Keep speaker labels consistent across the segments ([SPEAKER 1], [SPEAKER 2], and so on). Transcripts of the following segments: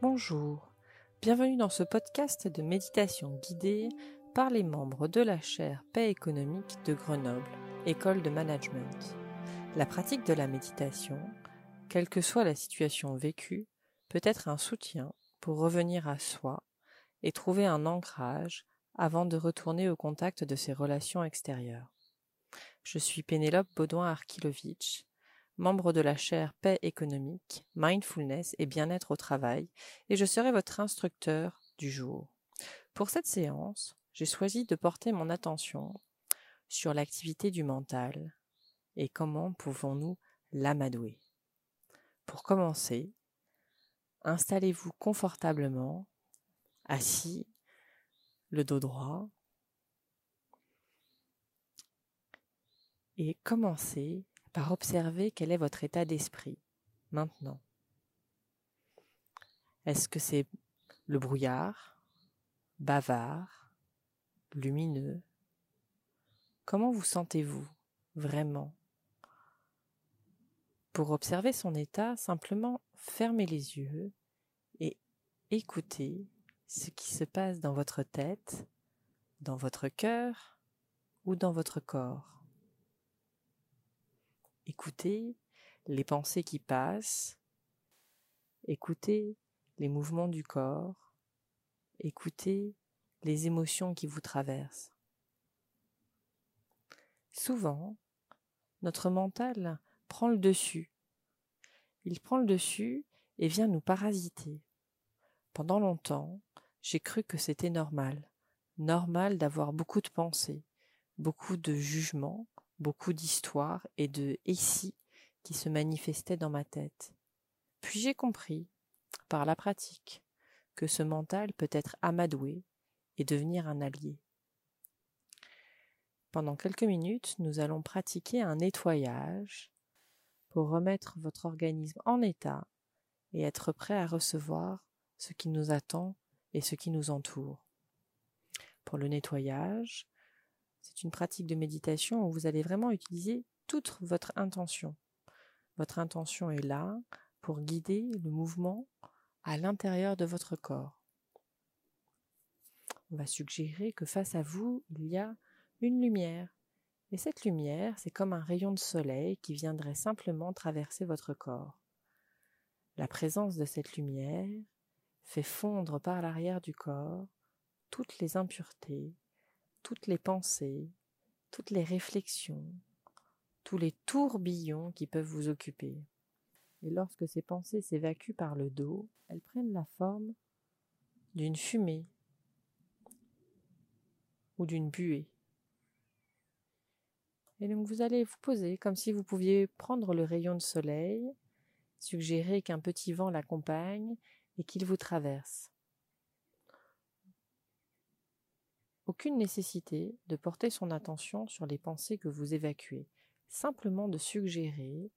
[SPEAKER 1] Bonjour, bienvenue dans ce podcast de méditation guidée par les membres de la chaire Paix économique de Grenoble, école de management. La pratique de la méditation, quelle que soit la situation vécue, peut être un soutien pour revenir à soi et trouver un ancrage avant de retourner au contact de ses relations extérieures. Je suis Pénélope Baudouin-Arkilovitch, membre de la chaire Paix économique, Mindfulness et bien-être au travail, et je serai votre instructeur du jour. Pour cette séance, j'ai choisi de porter mon attention sur l'activité du mental et comment pouvons-nous l'amadouer. Pour commencer, installez-vous confortablement, assis, le dos droit, et commencez par observer quel est votre état d'esprit maintenant. Est-ce que c'est le brouillard, bavard, lumineux? Comment vous sentez-vous vraiment? Pour observer son état, simplement fermez les yeux et écoutez ce qui se passe dans votre tête, dans votre cœur ou dans votre corps. Écoutez les pensées qui passent, écoutez les mouvements du corps, écoutez les émotions qui vous traversent. Souvent, notre mental prend le dessus. Il prend le dessus et vient nous parasiter. Pendant longtemps, j'ai cru que c'était normal, normal d'avoir beaucoup de pensées, beaucoup de jugements, beaucoup d'histoires et de ici qui se manifestaient dans ma tête. Puis j'ai compris, par la pratique, que ce mental peut être amadoué et devenir un allié. Pendant quelques minutes, nous allons pratiquer un nettoyage pour remettre votre organisme en état et être prêt à recevoir ce qui nous attend et ce qui nous entoure. Pour le nettoyage, c'est une pratique de méditation où vous allez vraiment utiliser toute votre intention. Votre intention est là pour guider le mouvement à l'intérieur de votre corps. On va suggérer que face à vous, il y a une lumière. Et cette lumière, c'est comme un rayon de soleil qui viendrait simplement traverser votre corps. La présence de cette lumière fait fondre par l'arrière du corps toutes les impuretés, toutes les pensées, toutes les réflexions, tous les tourbillons qui peuvent vous occuper. Et lorsque ces pensées s'évacuent par le dos, elles prennent la forme d'une fumée ou d'une buée. Et donc vous allez vous poser comme si vous pouviez prendre le rayon de soleil, suggérer qu'un petit vent l'accompagne et qu'il vous traverse. Aucune nécessité de porter son attention sur les pensées que vous évacuez, simplement de suggérer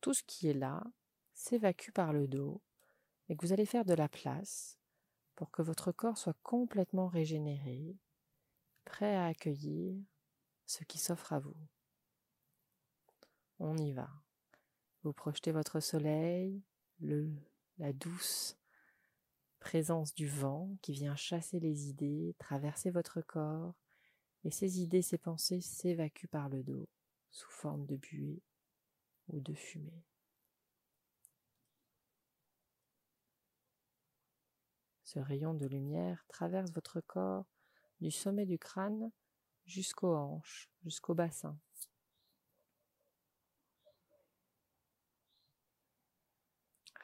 [SPEAKER 1] tout ce qui est là s'évacue par le dos et que vous allez faire de la place pour que votre corps soit complètement régénéré, prêt à accueillir ce qui s'offre à vous. On y va. Vous projetez votre soleil, le, la douce présence du vent qui vient chasser les idées, traverser votre corps, et ces idées, ces pensées s'évacuent par le dos, sous forme de buée ou de fumée. Ce rayon de lumière traverse votre corps du sommet du crâne jusqu'aux hanches, jusqu'au bassin.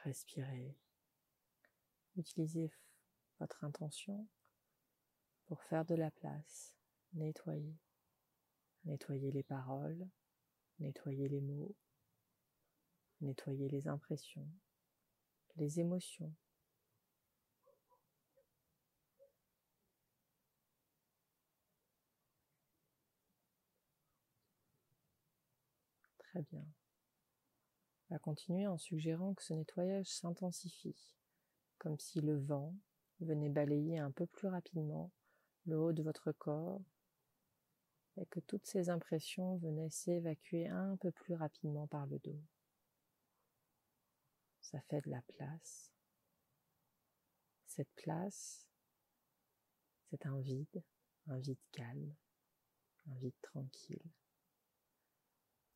[SPEAKER 1] Respirez. Utilisez votre intention pour faire de la place, nettoyer. Nettoyer les paroles, nettoyer les mots, nettoyer les impressions, les émotions. Très bien. On va continuer en suggérant que ce nettoyage s'intensifie comme si le vent venait balayer un peu plus rapidement le haut de votre corps et que toutes ces impressions venaient s'évacuer un peu plus rapidement par le dos. Ça fait de la place. Cette place, c'est un vide, un vide calme, un vide tranquille,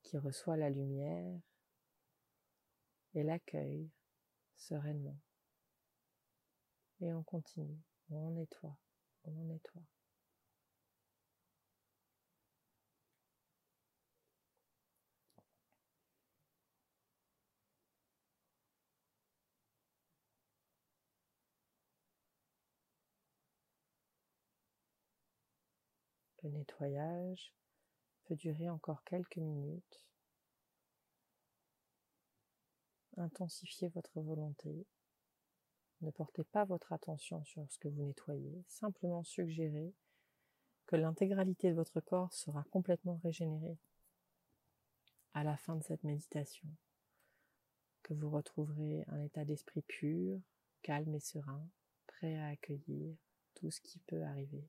[SPEAKER 1] qui reçoit la lumière et l'accueille sereinement. Et on continue, on nettoie, on nettoie. Le nettoyage peut durer encore quelques minutes. Intensifiez votre volonté. Ne portez pas votre attention sur ce que vous nettoyez, simplement suggérez que l'intégralité de votre corps sera complètement régénérée à la fin de cette méditation, que vous retrouverez un état d'esprit pur, calme et serein, prêt à accueillir tout ce qui peut arriver.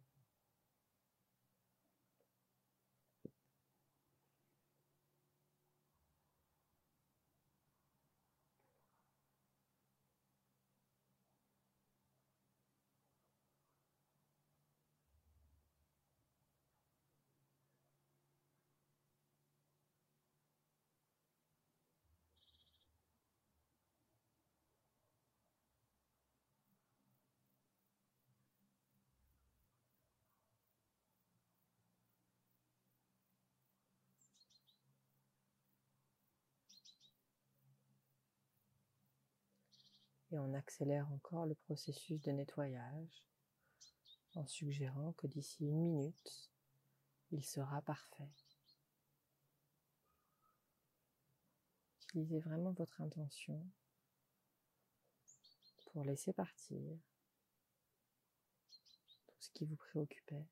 [SPEAKER 1] Et on accélère encore le processus de nettoyage en suggérant que d'ici une minute, il sera parfait. Utilisez vraiment votre intention pour laisser partir tout ce qui vous préoccupait.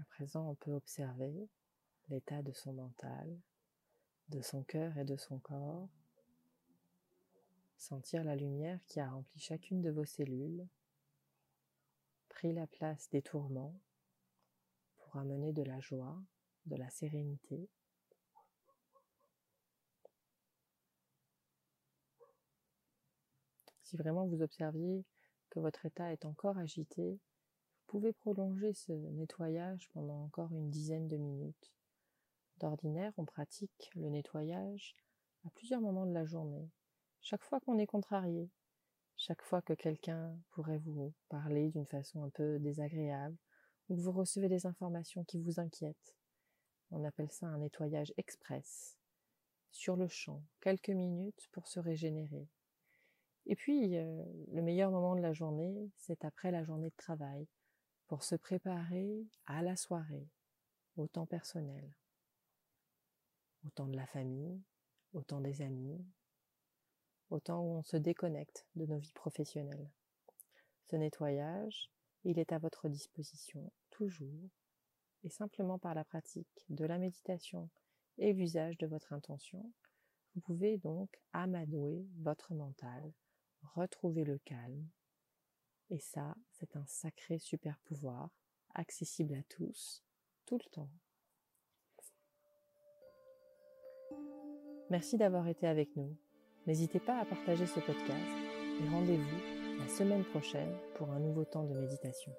[SPEAKER 1] À on peut observer l'état de son mental, de son cœur et de son corps, sentir la lumière qui a rempli chacune de vos cellules, pris la place des tourments pour amener de la joie, de la sérénité. Si vraiment vous observiez que votre état est encore agité, pouvez prolonger ce nettoyage pendant encore une dizaine de minutes. D'ordinaire, on pratique le nettoyage à plusieurs moments de la journée, chaque fois qu'on est contrarié, chaque fois que quelqu'un pourrait vous parler d'une façon un peu désagréable, ou que vous recevez des informations qui vous inquiètent. On appelle ça un nettoyage express, sur le champ, quelques minutes pour se régénérer. Et puis, euh, le meilleur moment de la journée, c'est après la journée de travail, pour se préparer à la soirée, au temps personnel, au temps de la famille, au temps des amis, au temps où on se déconnecte de nos vies professionnelles. Ce nettoyage, il est à votre disposition toujours et simplement par la pratique de la méditation et l'usage de votre intention, vous pouvez donc amadouer votre mental, retrouver le calme et ça, c'est un sacré super pouvoir, accessible à tous, tout le temps. Merci d'avoir été avec nous. N'hésitez pas à partager ce podcast et rendez-vous la semaine prochaine pour un nouveau temps de méditation.